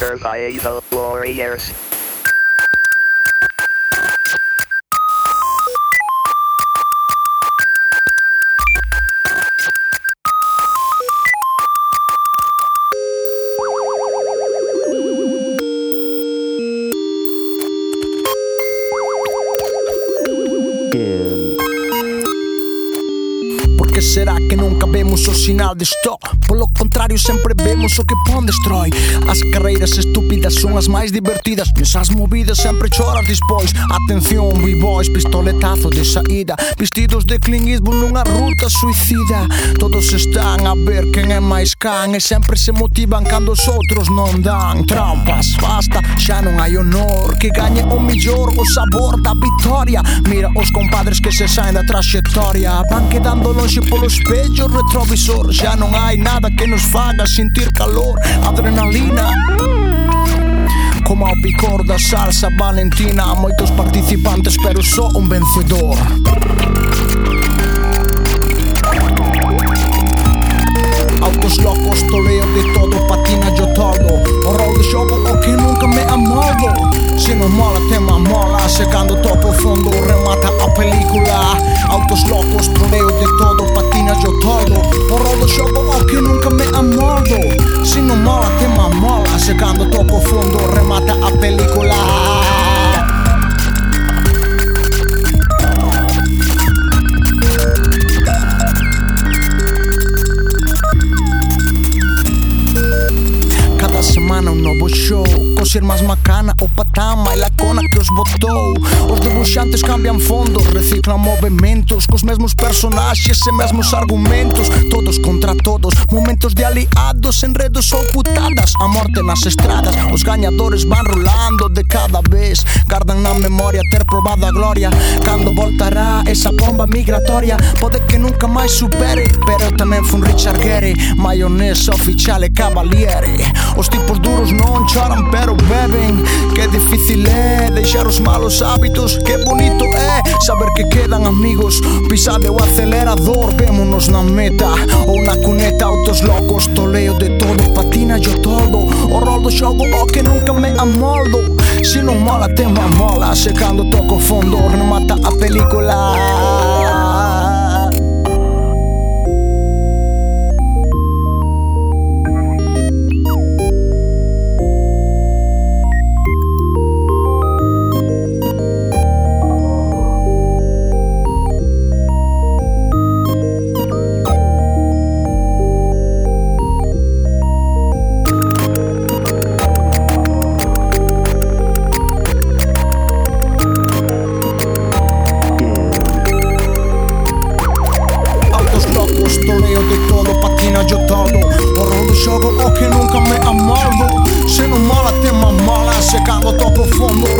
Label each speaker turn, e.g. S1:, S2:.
S1: Sir Paeso
S2: Warriors. Que será que nunca vemos o sinal de stop? Polo contrario, sempre vemos o que pon destroy. As carreiras estúpidas son as máis divertidas. Nesas movidas sempre choras despois Atención, b-boys, pistoletazo de saída Vestidos de Clint Eastwood nunha ruta suicida. Todos están a ver quen é máis can E sempre se motivan cando os outros non dan Trampas, basta Xa non hai honor que gañe o millor O sabor da victoria. Mira os compadres que se saen da traxectoria Van quedando longe polo espello retrovisor. Xa non hai nada que nos faga sentir calor. Adrenalina. Como ao picor da salsa valentina. Moitos participantes pero só un vencedor. fondo, remata a película Autos locos, troveo de todo, patina yo todo Porro de shogo, o que nunca me amordo Si no mola, te mamola Llegando toco fondo, remata a película Cada semana un nuovo show. xermas macana o patama e la cona que os botou Os debuxantes cambian fondos, reciclan movimentos Cos mesmos personaxes e mesmos argumentos. Todos contra todos, momentos de aliados, enredos ou putadas A morte nas estradas, os gañadores van rolando de cada vez. Gardan na memoria ter probado a gloria. Cando voltará esa bomba migratoria Pode que nunca máis supere, pero tamén fun Richard Gere Maionesa e cavaliere. Os tipos duros non choran pero beben. Qué difícil é deixar os malos hábitos, que bonito é saber que quedan amigos. Pisade o acelerador, vémonos na meta ou na cuneta, autos locos, toleo de todo, patina yo todo. O rol do xogo, o que nunca me amoldo. Se non mola, tema mola, se cando toco fondo, remata a película. como